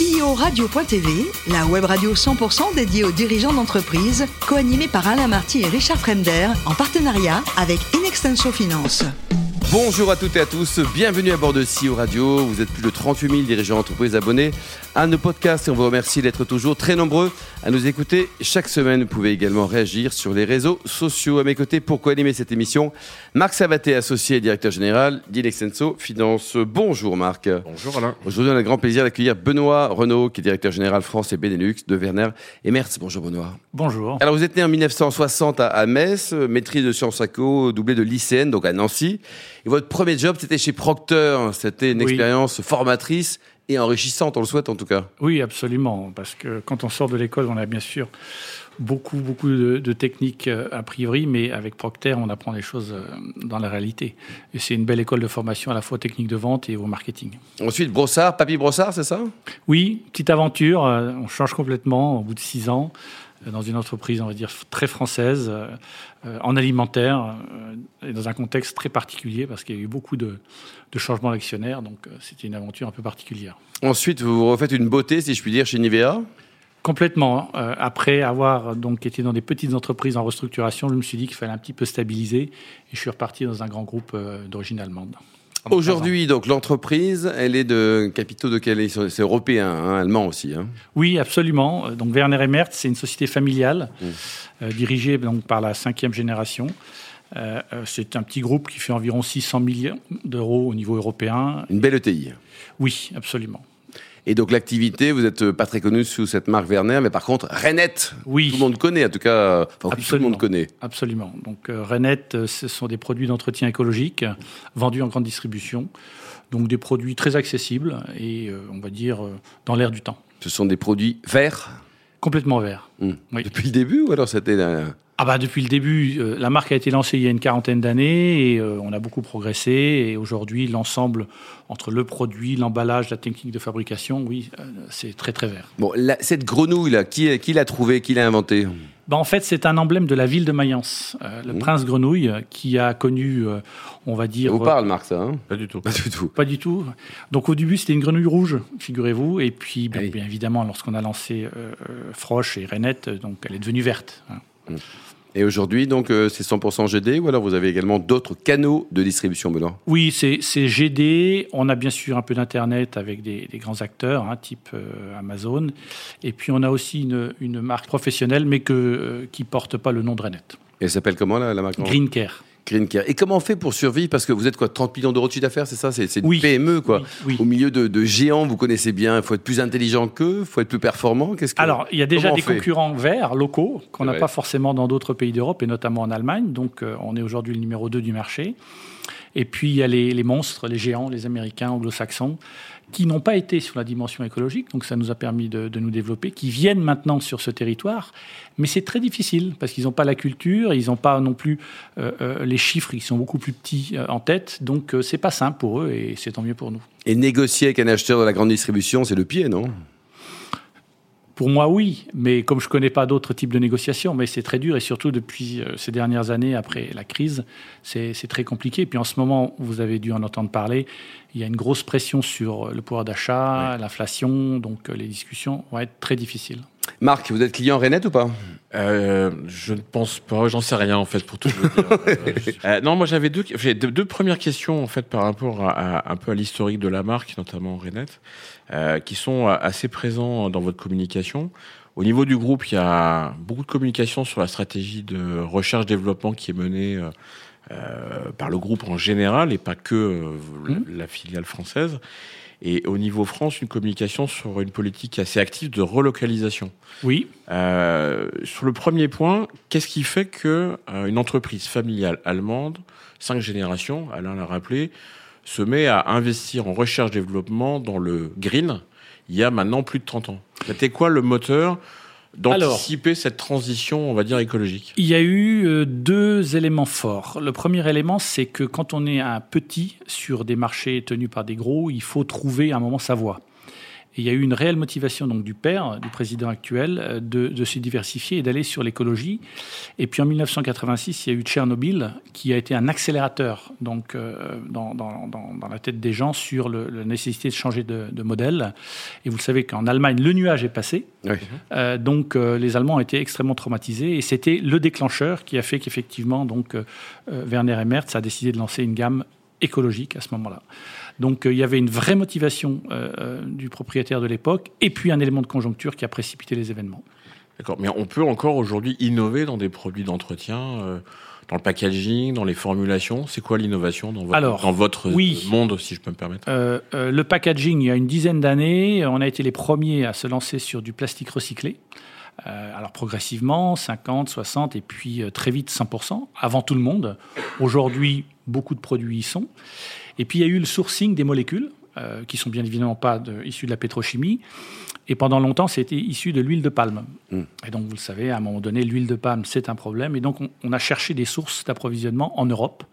CEO Radio.tv, la web radio 100% dédiée aux dirigeants d'entreprise, co-animée par Alain Marty et Richard Fremder, en partenariat avec Inextenso Finance. Bonjour à toutes et à tous, bienvenue à bord de CEO Radio. Vous êtes plus de 38 000 dirigeants d'entreprise abonnés à nos podcasts et on vous remercie d'être toujours très nombreux à nous écouter chaque semaine. Vous pouvez également réagir sur les réseaux sociaux. À mes côtés, pour co-animer cette émission, Marc Savaté, associé et directeur général d'Ilexenso Finance. Bonjour Marc. Bonjour Alain. Aujourd'hui, on a le grand plaisir d'accueillir Benoît Renault, qui est directeur général France et Benelux de Werner et Merz. Bonjour Benoît. Bonjour. Alors vous êtes né en 1960 à Metz, maîtrise de sciences co, doublé de lycéenne, donc à Nancy. Et votre premier job, c'était chez Procter. C'était une expérience formatrice et enrichissante, on le souhaite en tout cas. Oui, absolument. Parce que quand on sort de l'école, on a bien sûr beaucoup, beaucoup de, techniques euh, a priori, mais avec Procter, on apprend des choses euh, dans la réalité. Et c'est une belle école de formation à la fois technique de vente et au marketing. Ensuite, Brossard, Papy Brossard, c'est ça? Oui, petite aventure. Euh, on change complètement au bout de six ans dans une entreprise, on va dire, très française, en alimentaire, et dans un contexte très particulier, parce qu'il y a eu beaucoup de, de changements d'actionnaires, donc c'était une aventure un peu particulière. Ensuite, vous refaites une beauté, si je puis dire, chez Nivea? Complètement. Euh, après avoir donc été dans des petites entreprises en restructuration, je me suis dit qu'il fallait un petit peu stabiliser et je suis reparti dans un grand groupe euh, d'origine allemande. Aujourd'hui, donc l'entreprise, elle est de capitaux de quel? C'est européen, hein, allemand aussi. Hein. Oui, absolument. Donc Werner Mertz, c'est une société familiale mmh. euh, dirigée donc par la cinquième génération. c'est un petit groupe qui fait environ 600 millions d'euros au niveau européen. Une belle ETI. Oui, absolument. Et donc l'activité, vous n'êtes pas très connu sous cette marque Werner, mais par contre Renette, oui. tout le monde connaît, en tout cas, enfin, tout le monde connaît. Absolument. Donc euh, Renette, euh, ce sont des produits d'entretien écologique vendus en grande distribution, donc des produits très accessibles et euh, on va dire dans l'air du temps. Ce sont des produits verts? Complètement verts. Mmh. Depuis le début ou alors c'était ah bah depuis le début, euh, la marque a été lancée il y a une quarantaine d'années et euh, on a beaucoup progressé. Et aujourd'hui, l'ensemble entre le produit, l'emballage, la technique de fabrication, oui, euh, c'est très très vert. Bon, cette grenouille là, qui, qui l'a trouvée, qui l'a inventée? Bah en fait, c'est un emblème de la ville de Mayence, le mmh. prince grenouille, qui a connu, on va dire. Ça vous parle, Marc, ça hein? Pas du tout. Pas du tout. Pas du tout. Donc au début, c'était une grenouille rouge, figurez-vous, et puis bien, ah évidemment, lorsqu'on a lancé Froche et Renette, donc elle est devenue verte. Hein. Mmh. Et aujourd'hui, donc, euh, c'est 100% GD ou alors vous avez également d'autres canaux de distribution, Benoît? Oui, c'est GD. On a bien sûr un peu d'Internet avec des, grands acteurs, hein, type euh, Amazon. Et puis, on a aussi une, marque professionnelle, mais que, euh, qui ne porte pas le nom de Renette. Et elle s'appelle comment, la, la marque? Green Care. Et comment on fait pour survivre Parce que vous êtes quoi 30 millions d'euros de chiffre d'affaires, c'est ça C'est une PME, quoi. Au milieu de, géants, vous connaissez bien. Il faut être plus intelligent qu'eux, il faut être plus performant. Qu'est-ce que, Alors, il y a déjà des concurrents verts, locaux, qu'on n'a pas forcément dans d'autres pays d'Europe, et notamment en Allemagne. Donc, euh, on est aujourd'hui le numéro 2 du marché. Et puis, il y a les, les monstres, les géants, les Américains, anglo-saxons, qui n'ont pas été sur la dimension écologique, donc ça nous a permis de, nous développer, qui viennent maintenant sur ce territoire, mais c'est très difficile parce qu'ils n'ont pas la culture, ils n'ont pas non plus euh, euh, les chiffres, ils sont beaucoup plus petits euh, en tête, donc c'est pas simple pour eux et c'est tant mieux pour nous. Et négocier avec un acheteur de la grande distribution, c'est le pied, non? Pour moi, oui, mais comme je ne connais pas d'autres types de négociations, mais c'est très dur et surtout depuis euh, ces dernières années, après la crise, c'est très compliqué. Et puis en ce moment, vous avez dû en entendre parler, il y a une grosse pression sur le pouvoir d'achat, l'inflation, donc euh, les discussions vont être très difficiles. Marc, vous êtes client Renette ou pas? Euh, Je ne pense pas, j'en sais rien en fait pour tout dire. non, moi j'avais deux, deux, premières questions en fait par rapport à, un peu à l'historique de la marque, notamment Renette. Euh, qui sont assez présents dans votre communication. Au niveau du groupe, il y a beaucoup de communication sur la stratégie de recherche-développement qui est menée euh, euh, par le groupe en général et pas que mmh. la, filiale française. Et au niveau France, une communication sur une politique assez active de relocalisation. Oui. sur le premier point, qu'est-ce qui fait que une entreprise familiale allemande, cinq générations, Alain l'a rappelé, se met à investir en recherche-développement dans le green il y a maintenant plus de 30 ans? C'était quoi le moteur d'anticiper cette transition, on va dire, écologique Il y a eu euh, deux éléments forts. Le premier élément, c'est que quand on est un petit sur des marchés tenus par des gros, il faut trouver à un moment sa voie. Il y a eu une réelle motivation donc du père, du président actuel, de, de se diversifier et d'aller sur l'écologie. Et puis en 1986, il y a eu Tchernobyl, qui a été un accélérateur donc, dans, dans, dans, la tête des gens sur le, la nécessité de changer de, de, modèle. Et vous le savez qu'en Allemagne, le nuage est passé. donc les Allemands ont été extrêmement traumatisés. Et c'était le déclencheur qui a fait qu'effectivement, donc, Werner et Merz a décidé de lancer une gamme écologique à ce moment-là. Donc euh, il y avait une vraie motivation euh, euh, du propriétaire de l'époque et puis un élément de conjoncture qui a précipité les événements. D'accord, mais on peut encore aujourd'hui innover dans des produits d'entretien dans le packaging, dans les formulations? C'est quoi l'innovation dans votre, dans votre monde, si je peux me permettre? Le packaging, il y a une dizaine d'années, on a été les premiers à se lancer sur du plastique recyclé. alors progressivement, 50, 60 et puis très vite 100%, avant tout le monde. Aujourd'hui, beaucoup de produits y sont. Et puis il y a eu le sourcing des molécules, euh, qui sont bien évidemment pas de, issues de la pétrochimie. Et pendant longtemps, c'était issu de l'huile de palme. Hmm. Et donc, vous le savez, à un moment donné, l'huile de palme, c'est un problème. Et donc, on, a cherché des sources d'approvisionnement en Europe,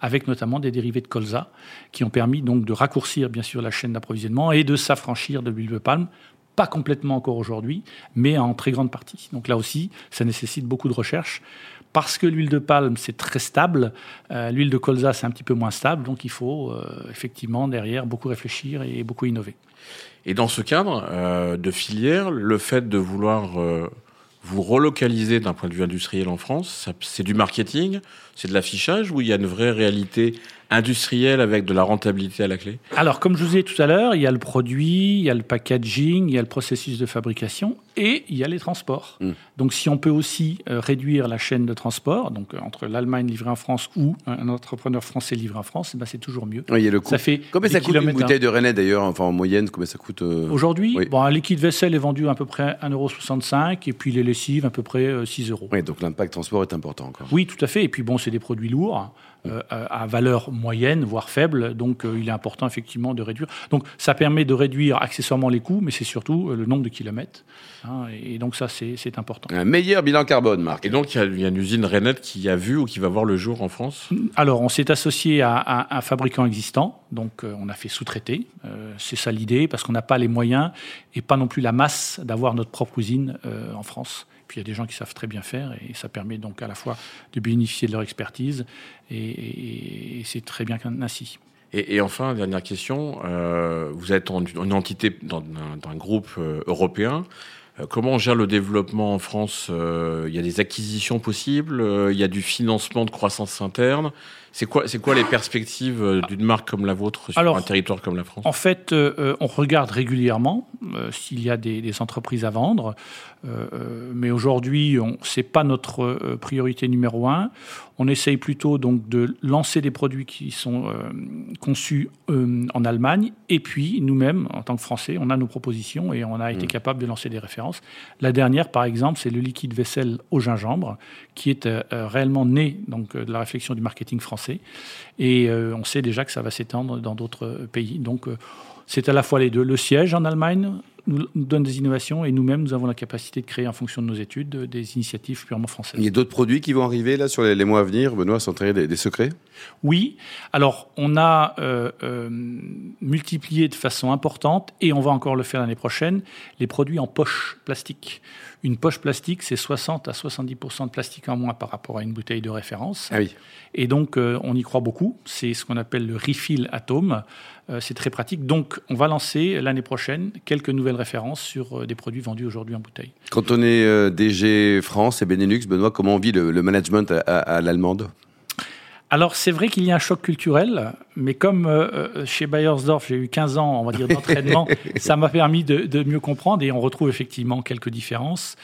avec notamment des dérivés de colza, qui ont permis donc de raccourcir, bien sûr, la chaîne d'approvisionnement et de s'affranchir de l'huile de palme. Pas complètement encore aujourd'hui, mais en très grande partie. Donc là aussi, ça nécessite beaucoup de recherche parce que l'huile de palme, c'est très stable, euh, l'huile de colza, c'est un petit peu moins stable, donc il faut euh, effectivement derrière beaucoup réfléchir et beaucoup innover. Et dans ce cadre euh, de filière, le fait de vouloir vous relocaliser d'un point de vue industriel en France, c'est du marketing, c'est de l'affichage, ou il y a une vraie réalité industriel avec de la rentabilité à la clé Alors, comme je vous ai dit tout à l'heure, il y a le produit, il y a le packaging, il y a le processus de fabrication et il y a les transports. Hmm. Donc, si on peut aussi euh, réduire la chaîne de transport, donc euh, entre l'Allemagne livrée en France ou un entrepreneur français livré en France, eh ben, c'est toujours mieux. il y a le coût. Ça fait combien ça coûte une bouteille de René d'ailleurs, enfin en moyenne, combien ça coûte euh, Aujourd'hui, bon, un liquide vaisselle est vendu à peu près 1,65€ et puis les lessives à peu près 6 euros. Oui, donc l'impact transport est important encore. Oui, tout à fait. Et puis bon, c'est des produits lourds. Euh, à valeur moyenne, voire faible. Donc, euh, il est important effectivement de réduire. Donc, ça permet de réduire accessoirement les coûts, mais c'est surtout euh, le nombre de kilomètres. Hein, et donc, ça, c'est important. Un meilleur bilan carbone, Marc. Et donc, il y, a une usine Renette qui a vu ou qui va voir le jour en France? Alors, on s'est associé à, un fabricant existant. Donc, on a fait sous-traiter. c'est ça l'idée, parce qu'on n'a pas les moyens et pas non plus la masse d'avoir notre propre usine en France. Puis il y a des gens qui savent très bien faire et ça permet donc à la fois de bénéficier de leur expertise et, c'est très bien ainsi. Et, et, enfin, dernière question, euh, vous êtes en, une entité dans, un, groupe euh, européen. Euh, comment on gère le développement en France Il y a des acquisitions possibles, il y a du financement de croissance interne. C'est quoi, c'est quoi les perspectives euh, d'une marque comme la vôtre sur un territoire comme la France? En fait, euh, euh, on regarde régulièrement s'il y a des, entreprises à vendre, mais aujourd'hui, ce n'est pas notre priorité numéro un. On essaye plutôt donc de lancer des produits qui sont conçus en Allemagne, et puis nous-mêmes, en tant que Français, on a nos propositions et on a été mmh. capable de lancer des références. La dernière, par exemple, c'est le liquide vaisselle au gingembre, qui est réellement né donc de la réflexion du marketing français et euh, on sait déjà que ça va s'étendre dans d'autres pays. Donc, euh, c'est à la fois les deux. Le siège en Allemagne nous, donne des innovations et nous-mêmes, nous avons la capacité de créer, en fonction de nos études, des initiatives purement françaises. Il y a d'autres produits qui vont arriver là sur les, mois à venir, Benoît, sans trahir des, secrets? Oui. Alors, on a euh, multiplié de façon importante, et on va encore le faire l'année prochaine, les produits en poche plastique. Une poche plastique, c'est 60 à 70% de plastique en moins par rapport à une bouteille de référence. Ah oui. Et donc, euh, on y croit beaucoup. C'est ce qu'on appelle le refill atome. Euh, c'est très pratique. Donc, on va lancer l'année prochaine quelques nouvelles références sur euh, des produits vendus aujourd'hui en bouteille. Quand on est DG France et Benelux, Benoît, comment on vit le, management à l'allemande? Alors c'est vrai qu'il y a un choc culturel, mais comme euh, euh, chez Bayersdorf j'ai eu 15 ans, on va dire, d'entraînement, ça m'a permis de, mieux comprendre et on retrouve effectivement quelques différences.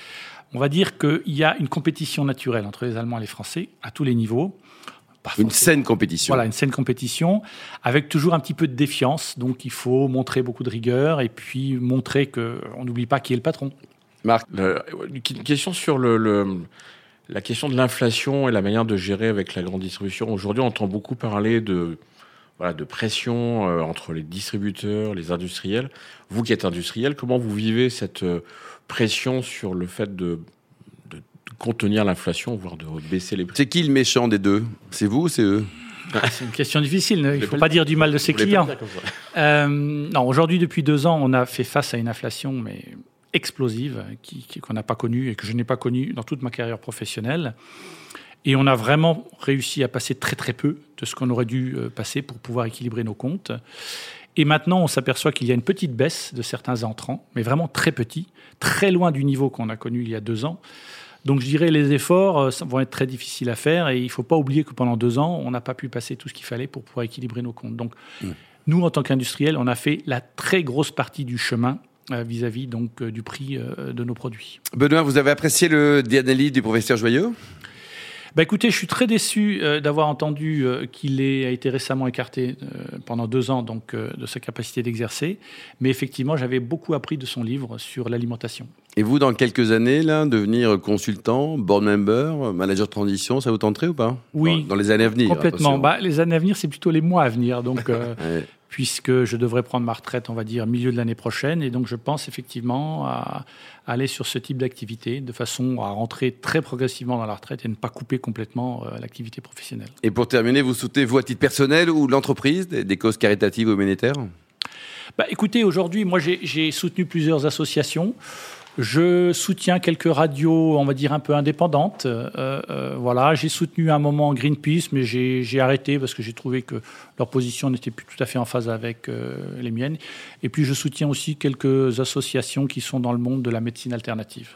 On va dire qu'il y a une compétition naturelle entre les Allemands et les Français à tous les niveaux. Une saine compétition. Voilà, une saine compétition, avec toujours un petit peu de défiance. Donc il faut montrer beaucoup de rigueur et puis montrer qu'on n'oublie pas qui est le patron. Marc, une question sur le la question de l'inflation et la manière de gérer avec la grande distribution. Aujourd'hui, on entend beaucoup parler de, voilà, de pression euh, entre les distributeurs, les industriels. Vous qui êtes industriel, comment vous vivez cette euh, pression sur le fait de, de contenir l'inflation, voire de baisser les prix C'est qui le méchant des deux? C'est vous ou c'est eux? C'est une question difficile. Il ne faut pas dire du mal de ses clients. Euh, non, aujourd'hui, depuis deux ans, on a fait face à une inflation mais explosive qu'on n'a pas connue et que je n'ai pas connue dans toute ma carrière professionnelle. Et on a vraiment réussi à passer très très peu de ce qu'on aurait dû euh, passer pour pouvoir équilibrer nos comptes. Et maintenant, on s'aperçoit qu'il y a une petite baisse de certains entrants, mais vraiment très petit, très loin du niveau qu'on a connu il y a deux ans. Donc je dirais les efforts euh, vont être très difficiles à faire et il ne faut pas oublier que pendant deux ans, on n'a pas pu passer tout ce qu'il fallait pour pouvoir équilibrer nos comptes. Donc mmh. nous, en tant qu'industriels, on a fait la très grosse partie du chemin euh, vis-à-vis donc euh, du prix de nos produits. Benoît, vous avez apprécié le dianélie du professeur Joyeux? Bah écoutez, je suis très déçu euh, d'avoir entendu euh, qu'il a été récemment écarté euh, pendant deux ans donc de sa capacité d'exercer. Mais effectivement, j'avais beaucoup appris de son livre sur l'alimentation. Et vous, dans quelques années, là, devenir consultant, board member, manager de transition, ça vous tenterait ou pas Oui. Dans, les années à venir Complètement. Bah, les années à venir, c'est plutôt les mois à venir. Donc, puisque je devrais prendre ma retraite, on va dire, milieu de l'année prochaine. Et donc, je pense effectivement à, aller sur ce type d'activité de façon à rentrer très progressivement dans la retraite et ne pas couper complètement euh, l'activité professionnelle. Et pour terminer, vous souhaitez, vous, à titre personnel ou l'entreprise, des, causes caritatives ou humanitaires bah, Écoutez, aujourd'hui, moi, j'ai soutenu plusieurs associations. Je soutiens quelques radios, on va dire un peu indépendantes. Euh, euh, voilà, j'ai soutenu un moment Greenpeace, mais j'ai arrêté parce que j'ai trouvé que leur position n'était plus tout à fait en phase avec euh, les miennes. Et puis je soutiens aussi quelques associations qui sont dans le monde de la médecine alternative.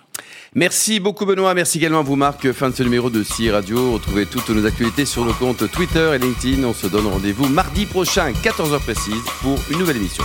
Merci beaucoup Benoît, merci également à vous Marc. Fin de ce numéro de CI Radio. Retrouvez toutes nos actualités sur nos comptes Twitter et LinkedIn. On se donne rendez-vous mardi prochain, 14h précise, pour une nouvelle émission.